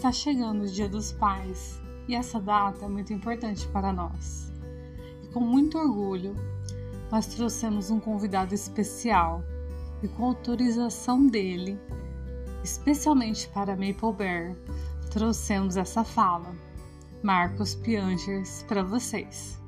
Está chegando o Dia dos Pais e essa data é muito importante para nós. E com muito orgulho, nós trouxemos um convidado especial e com autorização dele, especialmente para Maple Bear, trouxemos essa fala. Marcos Piangers para vocês.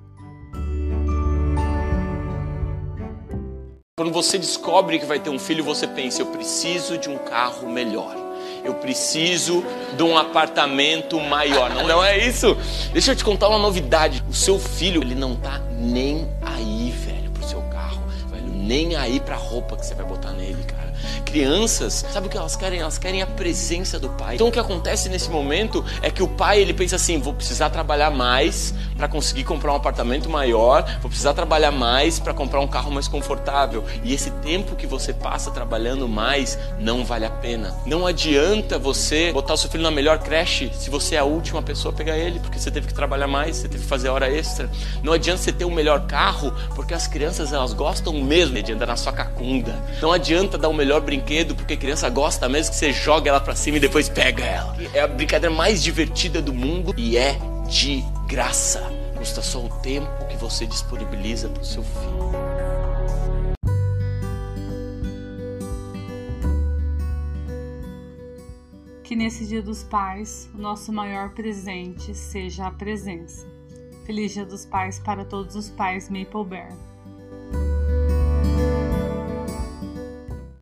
Quando você descobre que vai ter um filho, você pensa: eu preciso de um carro melhor. Eu preciso de um apartamento maior. Não, não é isso. Deixa eu te contar uma novidade. O seu filho, ele não tá nem aí, velho, pro seu carro. Velho, nem aí pra roupa que você vai botar nele, cara. Crianças, sabe o que elas querem? Elas querem a presença do pai. Então o que acontece nesse momento é que o pai ele pensa assim: vou precisar trabalhar mais para conseguir comprar um apartamento maior, vou precisar trabalhar mais para comprar um carro mais confortável. E esse tempo que você passa trabalhando mais não vale a pena. Não adianta você botar o seu filho na melhor creche se você é a última pessoa a pegar ele, porque você teve que trabalhar mais, você teve que fazer hora extra. Não adianta você ter o um melhor carro, porque as crianças elas gostam mesmo de andar na sua cacunda. Não adianta dar o melhor brinquedo, porque a criança gosta mesmo que você joga ela para cima e depois pega ela. É a brincadeira mais divertida do mundo e é de graça. Custa só o tempo que você disponibiliza para o seu filho. Que nesse Dia dos Pais, o nosso maior presente seja a presença. Feliz Dia dos Pais para todos os pais Maple Bear.